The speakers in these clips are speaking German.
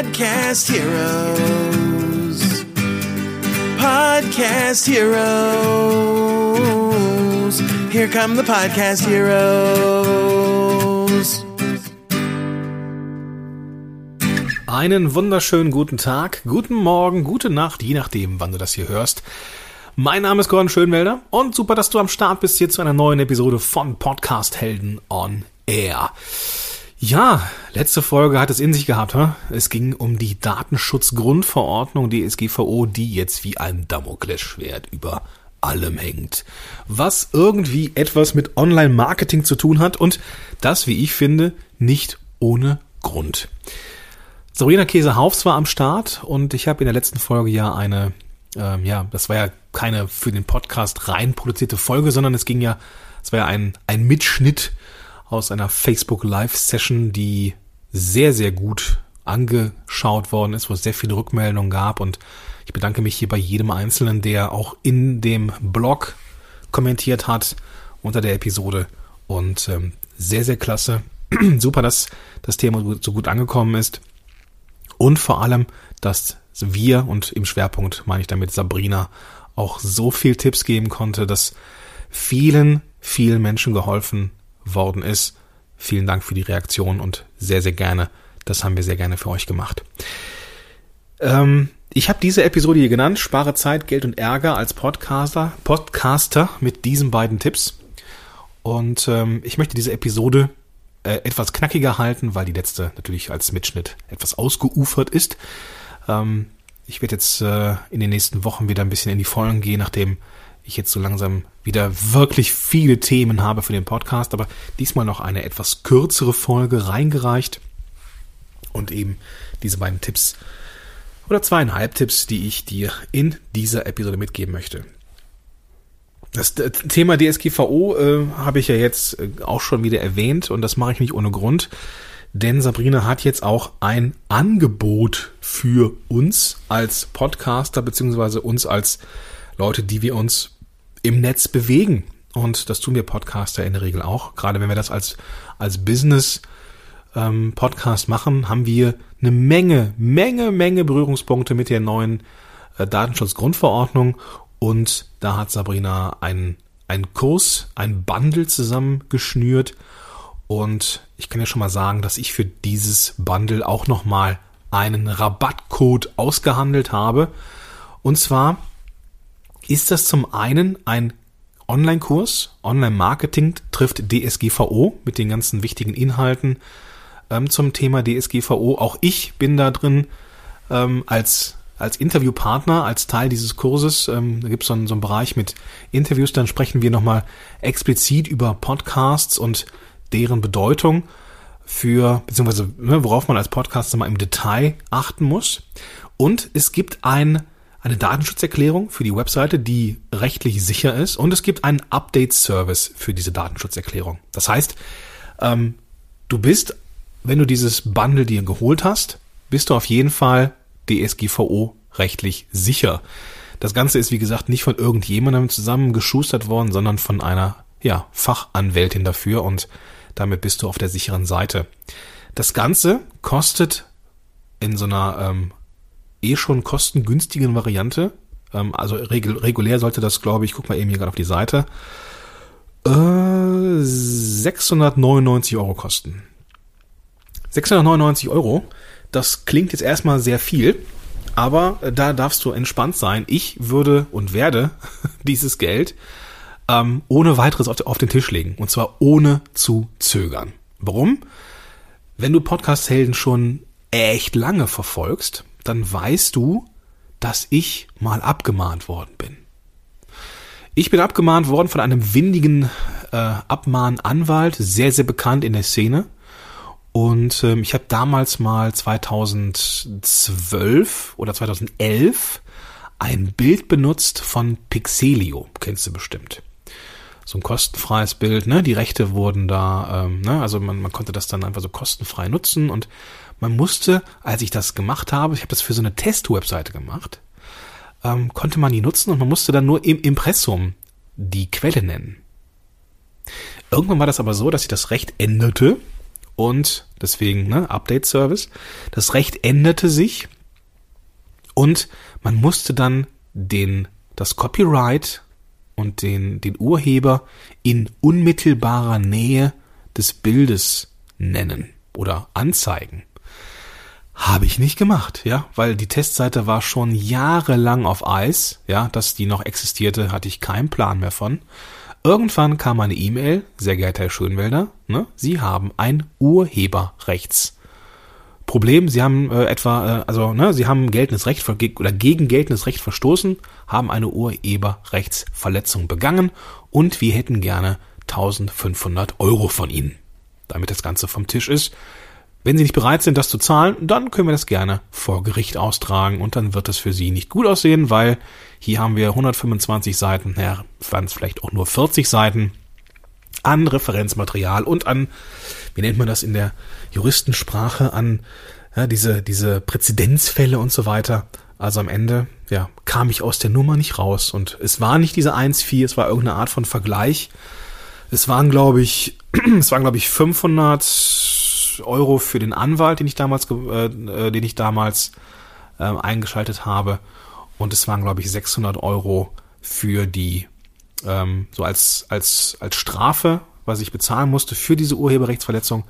Podcast Heroes. Podcast Heroes. Here come the Podcast Heroes. Einen wunderschönen guten Tag, guten Morgen, gute Nacht, je nachdem, wann du das hier hörst. Mein Name ist Gordon Schönwelder und super, dass du am Start bist hier zu einer neuen Episode von Podcast Helden on Air. Ja, letzte Folge hat es in sich gehabt. He? Es ging um die Datenschutzgrundverordnung DSGVO, die jetzt wie ein Damoklesschwert über allem hängt. Was irgendwie etwas mit Online-Marketing zu tun hat und das, wie ich finde, nicht ohne Grund. Sabrina Käse-Haufs war am Start und ich habe in der letzten Folge ja eine, ähm, ja, das war ja keine für den Podcast rein produzierte Folge, sondern es ging ja, es war ja ein, ein Mitschnitt aus einer Facebook Live Session, die sehr, sehr gut angeschaut worden ist, wo es sehr viele Rückmeldungen gab. Und ich bedanke mich hier bei jedem Einzelnen, der auch in dem Blog kommentiert hat unter der Episode. Und ähm, sehr, sehr klasse. Super, dass das Thema so gut angekommen ist. Und vor allem, dass wir und im Schwerpunkt meine ich damit Sabrina auch so viel Tipps geben konnte, dass vielen, vielen Menschen geholfen worden ist. Vielen Dank für die Reaktion und sehr, sehr gerne. Das haben wir sehr gerne für euch gemacht. Ähm, ich habe diese Episode hier genannt, Spare Zeit, Geld und Ärger als Podcaster, Podcaster mit diesen beiden Tipps. Und ähm, ich möchte diese Episode äh, etwas knackiger halten, weil die letzte natürlich als Mitschnitt etwas ausgeufert ist. Ähm, ich werde jetzt äh, in den nächsten Wochen wieder ein bisschen in die Vollen gehen, nachdem ich jetzt so langsam wieder wirklich viele Themen habe für den Podcast, aber diesmal noch eine etwas kürzere Folge reingereicht und eben diese beiden Tipps oder zweieinhalb Tipps, die ich dir in dieser Episode mitgeben möchte. Das Thema DSGVO äh, habe ich ja jetzt äh, auch schon wieder erwähnt und das mache ich nicht ohne Grund, denn Sabrina hat jetzt auch ein Angebot für uns als Podcaster beziehungsweise uns als Leute, die wir uns im Netz bewegen. Und das tun wir Podcaster in der Regel auch. Gerade wenn wir das als, als Business ähm, Podcast machen, haben wir eine Menge, Menge, Menge Berührungspunkte mit der neuen äh, Datenschutzgrundverordnung. Und da hat Sabrina einen, einen Kurs, ein Bundle zusammengeschnürt. Und ich kann ja schon mal sagen, dass ich für dieses Bundle auch nochmal einen Rabattcode ausgehandelt habe. Und zwar ist das zum einen ein Online-Kurs, Online-Marketing trifft DSGVO mit den ganzen wichtigen Inhalten ähm, zum Thema DSGVO. Auch ich bin da drin ähm, als als Interviewpartner, als Teil dieses Kurses. Ähm, da gibt es so, einen, so einen Bereich mit Interviews. Dann sprechen wir nochmal explizit über Podcasts und deren Bedeutung für, beziehungsweise ne, worauf man als Podcaster mal im Detail achten muss. Und es gibt ein eine Datenschutzerklärung für die Webseite, die rechtlich sicher ist und es gibt einen Update-Service für diese Datenschutzerklärung. Das heißt, ähm, du bist, wenn du dieses Bundle dir geholt hast, bist du auf jeden Fall DSGVO rechtlich sicher. Das Ganze ist, wie gesagt, nicht von irgendjemandem zusammengeschustert worden, sondern von einer ja, Fachanwältin dafür und damit bist du auf der sicheren Seite. Das Ganze kostet in so einer ähm, eh schon kostengünstigen Variante. Ähm, also regul regulär sollte das, glaube ich, guck mal eben hier gerade auf die Seite, äh, 699 Euro kosten. 699 Euro, das klingt jetzt erstmal sehr viel, aber äh, da darfst du entspannt sein. Ich würde und werde dieses Geld ähm, ohne weiteres auf, auf den Tisch legen. Und zwar ohne zu zögern. Warum? Wenn du Podcast-Helden schon echt lange verfolgst, dann weißt du, dass ich mal abgemahnt worden bin. Ich bin abgemahnt worden von einem windigen äh, Abmahnanwalt, sehr, sehr bekannt in der Szene. Und ähm, ich habe damals mal 2012 oder 2011 ein Bild benutzt von Pixelio, kennst du bestimmt. So ein kostenfreies Bild, ne? Die Rechte wurden da, ähm, ne? Also man, man konnte das dann einfach so kostenfrei nutzen und man musste, als ich das gemacht habe, ich habe das für so eine Test-Webseite gemacht, ähm, konnte man die nutzen und man musste dann nur im Impressum die Quelle nennen. Irgendwann war das aber so, dass sich das Recht änderte und deswegen ne, Update-Service. Das Recht änderte sich und man musste dann den, das Copyright und den, den Urheber in unmittelbarer Nähe des Bildes nennen oder anzeigen. Habe ich nicht gemacht, ja, weil die Testseite war schon jahrelang auf Eis, ja, dass die noch existierte, hatte ich keinen Plan mehr von. Irgendwann kam eine E-Mail, sehr geehrter Herr Schönwälder, ne, Sie haben ein Urheberrechtsproblem. Sie haben äh, etwa, äh, also ne, Sie haben geltendes Recht oder gegen geltendes Recht verstoßen, haben eine Urheberrechtsverletzung begangen und wir hätten gerne 1500 Euro von Ihnen. Damit das Ganze vom Tisch ist, wenn Sie nicht bereit sind, das zu zahlen, dann können wir das gerne vor Gericht austragen und dann wird es für Sie nicht gut aussehen, weil hier haben wir 125 Seiten, ja, waren es vielleicht auch nur 40 Seiten an Referenzmaterial und an, wie nennt man das in der Juristensprache, an ja, diese, diese Präzedenzfälle und so weiter. Also am Ende, ja, kam ich aus der Nummer nicht raus und es war nicht diese 1,4, es war irgendeine Art von Vergleich. Es waren, glaube ich, es waren, glaube ich, 500 Euro für den Anwalt, den ich damals, äh, äh, den ich damals äh, eingeschaltet habe. Und es waren, glaube ich, 600 Euro für die, ähm, so als, als, als Strafe, was ich bezahlen musste für diese Urheberrechtsverletzung,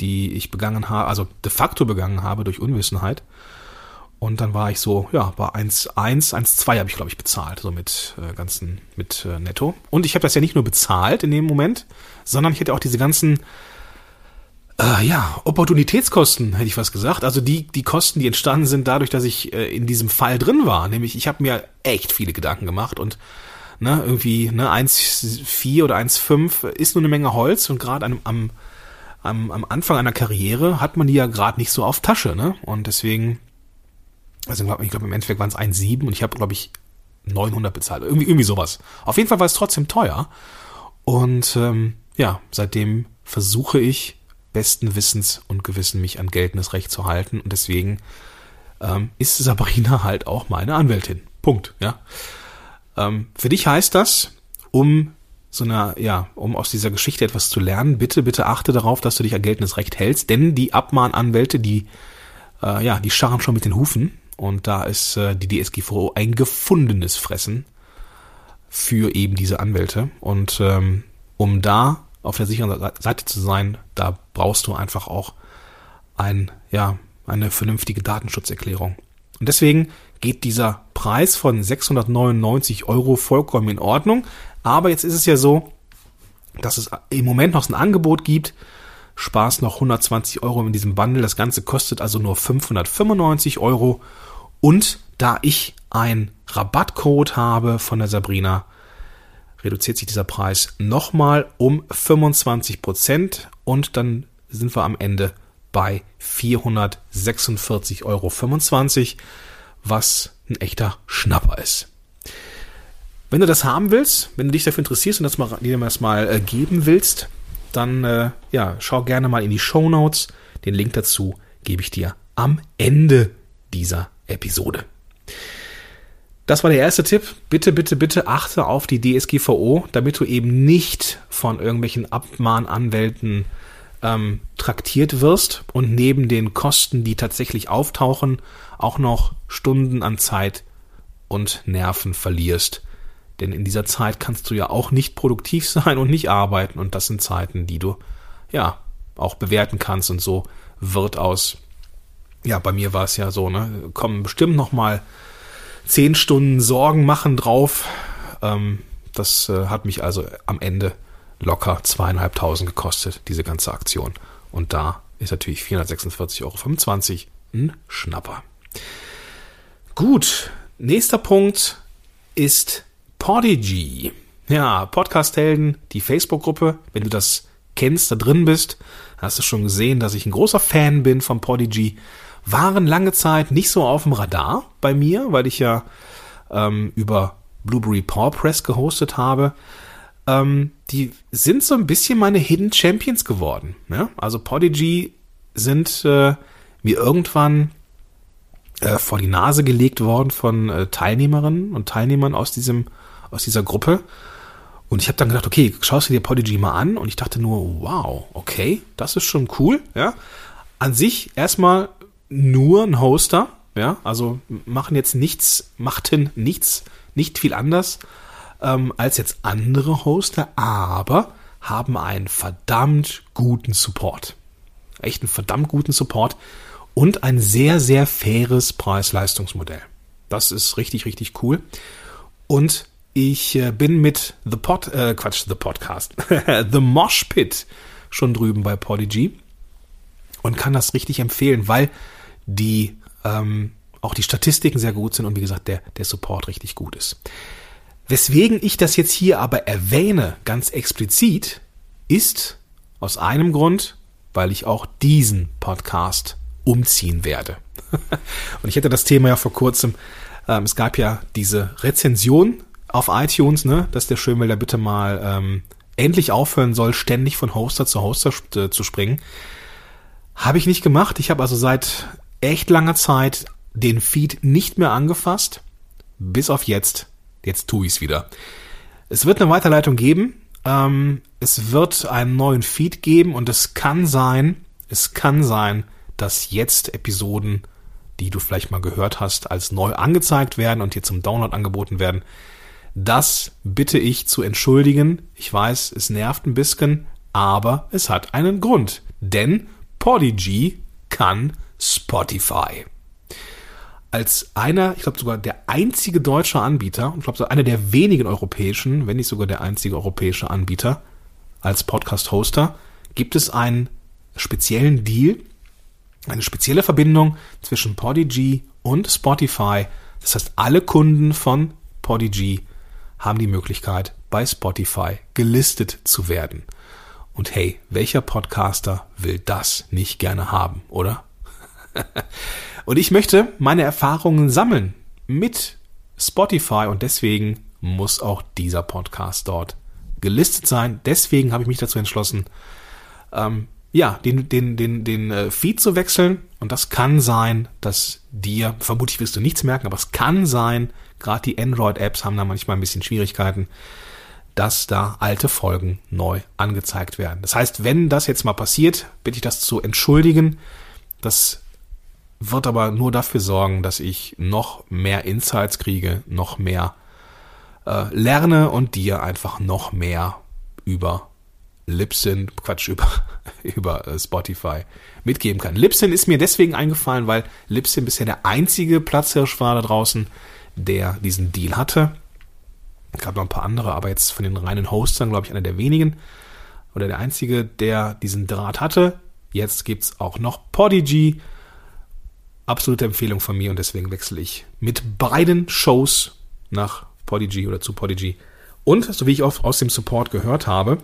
die ich begangen habe, also de facto begangen habe durch Unwissenheit. Und dann war ich so, ja, bei 1,1, 1,2 habe ich, glaube ich, bezahlt, so mit äh, ganzen, mit äh, Netto. Und ich habe das ja nicht nur bezahlt in dem Moment, sondern ich hätte auch diese ganzen äh, ja, Opportunitätskosten, hätte ich was gesagt. Also die, die Kosten, die entstanden sind dadurch, dass ich äh, in diesem Fall drin war. Nämlich, ich habe mir echt viele Gedanken gemacht und ne, irgendwie ne, 1,4 oder 1,5 ist nur eine Menge Holz und gerade am, am, am, Anfang einer Karriere hat man die ja gerade nicht so auf Tasche. Ne? Und deswegen, also ich glaube, im Endeffekt waren es 1,7 und ich habe, glaube ich, 900 bezahlt. Irgendwie, irgendwie sowas. Auf jeden Fall war es trotzdem teuer. Und ähm, ja, seitdem versuche ich besten Wissens und Gewissen mich an geltendes Recht zu halten und deswegen ähm, ist Sabrina halt auch meine Anwältin. Punkt, ja. Ähm, für dich heißt das, um so einer, ja, um aus dieser Geschichte etwas zu lernen, bitte, bitte achte darauf, dass du dich an geltendes Recht hältst, denn die Abmahnanwälte, die, äh, ja, die scharren schon mit den Hufen und da ist äh, die DSGVO ein gefundenes Fressen für eben diese Anwälte und ähm, um da auf der sicheren Seite zu sein, da brauchst du einfach auch ein, ja, eine vernünftige Datenschutzerklärung. Und deswegen geht dieser Preis von 699 Euro vollkommen in Ordnung. Aber jetzt ist es ja so, dass es im Moment noch ein Angebot gibt. Spaß noch 120 Euro in diesem Bundle. Das Ganze kostet also nur 595 Euro. Und da ich ein Rabattcode habe von der Sabrina, reduziert sich dieser Preis nochmal um 25 Prozent und dann sind wir am Ende bei 446,25 Euro, was ein echter Schnapper ist. Wenn du das haben willst, wenn du dich dafür interessierst und das mal, dir das mal äh, geben willst, dann äh, ja, schau gerne mal in die Show Notes. Den Link dazu gebe ich dir am Ende dieser Episode. Das war der erste Tipp. Bitte, bitte, bitte achte auf die DSGVO, damit du eben nicht von irgendwelchen Abmahnanwälten ähm, traktiert wirst und neben den Kosten, die tatsächlich auftauchen, auch noch Stunden an Zeit und Nerven verlierst. Denn in dieser Zeit kannst du ja auch nicht produktiv sein und nicht arbeiten und das sind Zeiten, die du ja auch bewerten kannst und so wird aus ja, bei mir war es ja so, ne, kommen bestimmt noch mal zehn Stunden Sorgen machen drauf. Ähm, das äh, hat mich also am Ende locker zweieinhalbtausend gekostet, diese ganze Aktion. Und da ist natürlich 446,25 Euro ein Schnapper. Gut, nächster Punkt ist Podigy. Ja, Podcast-Helden, die Facebook-Gruppe. Wenn du das kennst, da drin bist, hast du schon gesehen, dass ich ein großer Fan bin von Podigy waren lange Zeit nicht so auf dem Radar bei mir, weil ich ja ähm, über Blueberry Paw Press gehostet habe. Ähm, die sind so ein bisschen meine Hidden Champions geworden. Ja? Also Podigy sind äh, mir irgendwann äh, vor die Nase gelegt worden von äh, Teilnehmerinnen und Teilnehmern aus diesem aus dieser Gruppe. Und ich habe dann gedacht, okay, schaust du dir Podigy mal an und ich dachte nur, wow, okay, das ist schon cool, ja. An sich erstmal nur ein Hoster, ja, also machen jetzt nichts, machten nichts, nicht viel anders ähm, als jetzt andere Hoster, aber haben einen verdammt guten Support. Echt einen verdammt guten Support und ein sehr, sehr faires Preis-Leistungsmodell. Das ist richtig, richtig cool. Und ich äh, bin mit The Pod, äh, Quatsch, The Podcast, The Mosh Pit schon drüben bei Podigy und kann das richtig empfehlen, weil die ähm, auch die Statistiken sehr gut sind und wie gesagt der der Support richtig gut ist. Weswegen ich das jetzt hier aber erwähne, ganz explizit, ist aus einem Grund, weil ich auch diesen Podcast umziehen werde. und ich hatte das Thema ja vor kurzem. Ähm, es gab ja diese Rezension auf iTunes, ne, dass der Schönwälder bitte mal ähm, endlich aufhören soll, ständig von Hoster zu Hoster äh, zu springen. Habe ich nicht gemacht. Ich habe also seit echt langer Zeit den Feed nicht mehr angefasst. Bis auf jetzt. Jetzt tue ich es wieder. Es wird eine Weiterleitung geben. Ähm, es wird einen neuen Feed geben und es kann sein, es kann sein, dass jetzt Episoden, die du vielleicht mal gehört hast, als neu angezeigt werden und dir zum Download angeboten werden. Das bitte ich zu entschuldigen. Ich weiß, es nervt ein bisschen, aber es hat einen Grund. Denn Podigy kann Spotify. Als einer, ich glaube sogar der einzige deutsche Anbieter, ich glaube einer der wenigen europäischen, wenn nicht sogar der einzige europäische Anbieter als Podcast-Hoster, gibt es einen speziellen Deal, eine spezielle Verbindung zwischen Podigy und Spotify. Das heißt, alle Kunden von Podigy haben die Möglichkeit, bei Spotify gelistet zu werden. Und hey, welcher Podcaster will das nicht gerne haben, oder? Und ich möchte meine Erfahrungen sammeln mit Spotify und deswegen muss auch dieser Podcast dort gelistet sein. Deswegen habe ich mich dazu entschlossen, ähm, ja, den, den, den, den äh, Feed zu wechseln. Und das kann sein, dass dir, vermutlich wirst du nichts merken, aber es kann sein, gerade die Android-Apps haben da manchmal ein bisschen Schwierigkeiten, dass da alte Folgen neu angezeigt werden. Das heißt, wenn das jetzt mal passiert, bitte ich das zu entschuldigen. Das wird aber nur dafür sorgen, dass ich noch mehr Insights kriege, noch mehr äh, lerne und dir einfach noch mehr über Libsyn, Quatsch, über, über äh, Spotify mitgeben kann. Libsyn ist mir deswegen eingefallen, weil Libsyn bisher der einzige Platzhirsch war da draußen, der diesen Deal hatte. Es gab noch ein paar andere, aber jetzt von den reinen Hostern, glaube ich, einer der wenigen oder der einzige, der diesen Draht hatte. Jetzt gibt es auch noch Podigy. Absolute Empfehlung von mir und deswegen wechsle ich mit beiden Shows nach Podigy oder zu Podigy. Und, so wie ich oft aus dem Support gehört habe,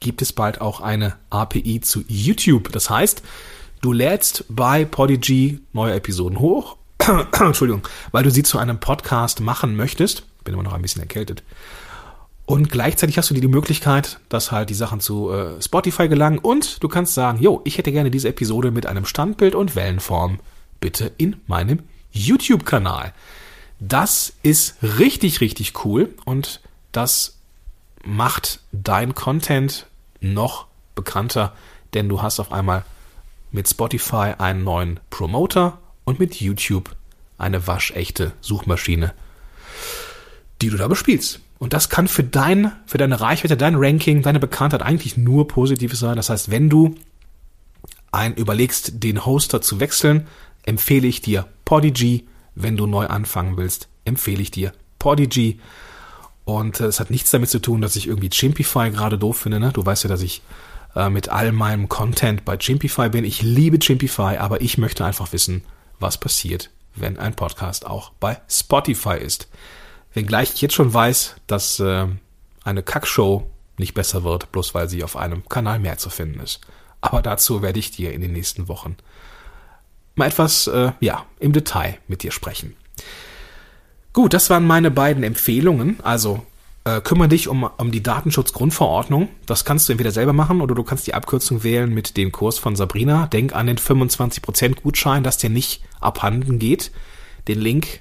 gibt es bald auch eine API zu YouTube. Das heißt, du lädst bei Podigy neue Episoden hoch. Entschuldigung, weil du sie zu einem Podcast machen möchtest. Bin immer noch ein bisschen erkältet. Und gleichzeitig hast du die Möglichkeit, dass halt die Sachen zu äh, Spotify gelangen und du kannst sagen, jo, ich hätte gerne diese Episode mit einem Standbild und Wellenform bitte in meinem YouTube-Kanal. Das ist richtig, richtig cool und das macht dein Content noch bekannter, denn du hast auf einmal mit Spotify einen neuen Promoter und mit YouTube eine waschechte Suchmaschine, die du da bespielst. Und das kann für dein, für deine Reichweite, dein Ranking, deine Bekanntheit eigentlich nur positiv sein. Das heißt, wenn du ein überlegst, den Hoster zu wechseln, empfehle ich dir Podigy. Wenn du neu anfangen willst, empfehle ich dir Podigy. Und äh, es hat nichts damit zu tun, dass ich irgendwie Chimpify gerade doof finde. Ne? Du weißt ja, dass ich äh, mit all meinem Content bei Chimpify bin. Ich liebe Chimpify, aber ich möchte einfach wissen, was passiert, wenn ein Podcast auch bei Spotify ist. Wenngleich ich jetzt schon weiß, dass äh, eine Kackshow nicht besser wird, bloß weil sie auf einem Kanal mehr zu finden ist. Aber dazu werde ich dir in den nächsten Wochen mal etwas, äh, ja, im Detail mit dir sprechen. Gut, das waren meine beiden Empfehlungen. Also äh, kümmere dich um, um die Datenschutzgrundverordnung. Das kannst du entweder selber machen oder du kannst die Abkürzung wählen mit dem Kurs von Sabrina. Denk an den 25% Gutschein, dass der nicht abhanden geht. Den Link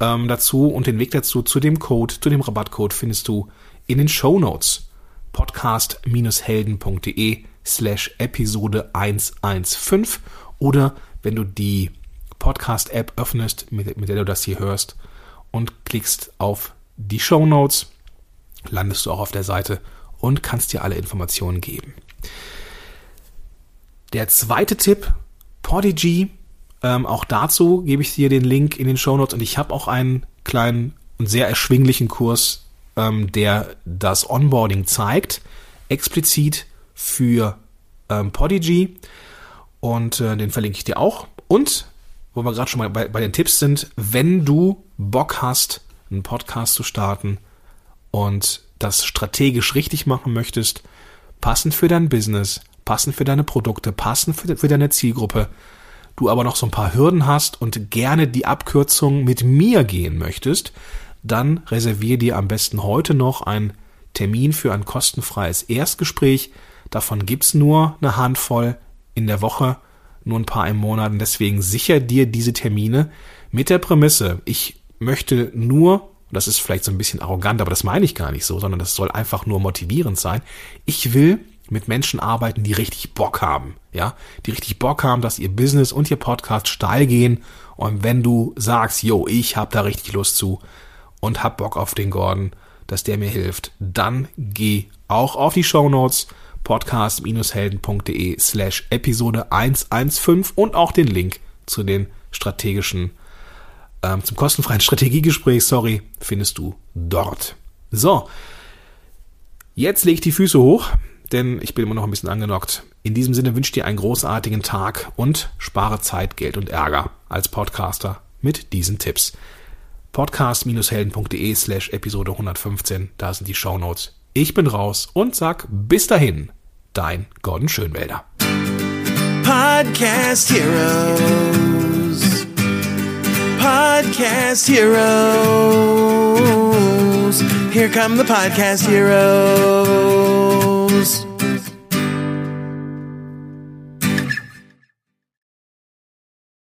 ähm, dazu und den Weg dazu zu dem Code, zu dem Rabattcode findest du in den Show Notes podcast-helden.de slash Episode 115 oder wenn du die Podcast-App öffnest, mit, mit der du das hier hörst und klickst auf die Show Notes, landest du auch auf der Seite und kannst dir alle Informationen geben. Der zweite Tipp, Podigy, ähm, auch dazu gebe ich dir den Link in den Show Notes und ich habe auch einen kleinen und sehr erschwinglichen Kurs, ähm, der das Onboarding zeigt, explizit für ähm, Podigy und äh, den verlinke ich dir auch. Und wo wir gerade schon mal bei, bei den Tipps sind, wenn du Bock hast, einen Podcast zu starten und das strategisch richtig machen möchtest, passend für dein Business, passend für deine Produkte, passend für, für deine Zielgruppe, du aber noch so ein paar Hürden hast und gerne die Abkürzung mit mir gehen möchtest, dann reserviere dir am besten heute noch einen Termin für ein kostenfreies Erstgespräch. Davon gibt's nur eine Handvoll in der Woche, nur ein paar im Monat. Und deswegen sicher dir diese Termine mit der Prämisse, ich möchte nur, das ist vielleicht so ein bisschen arrogant, aber das meine ich gar nicht so, sondern das soll einfach nur motivierend sein. Ich will mit Menschen arbeiten, die richtig Bock haben, ja, die richtig Bock haben, dass ihr Business und ihr Podcast steil gehen. Und wenn du sagst, yo, ich hab da richtig Lust zu und hab Bock auf den Gordon, dass der mir hilft, dann geh auch auf die Show Notes podcast-helden.de slash Episode 115 und auch den Link zu den strategischen, ähm, zum kostenfreien Strategiegespräch, sorry, findest du dort. So, jetzt leg ich die Füße hoch denn ich bin immer noch ein bisschen angenockt. In diesem Sinne wünsche ich dir einen großartigen Tag und spare Zeit, Geld und Ärger als Podcaster mit diesen Tipps. Podcast-helden.de slash Episode 115, da sind die Shownotes. Ich bin raus und sag bis dahin, dein Gordon Schönwälder. Podcast Heroes. Podcast Heroes. Here come the Podcast Heroes.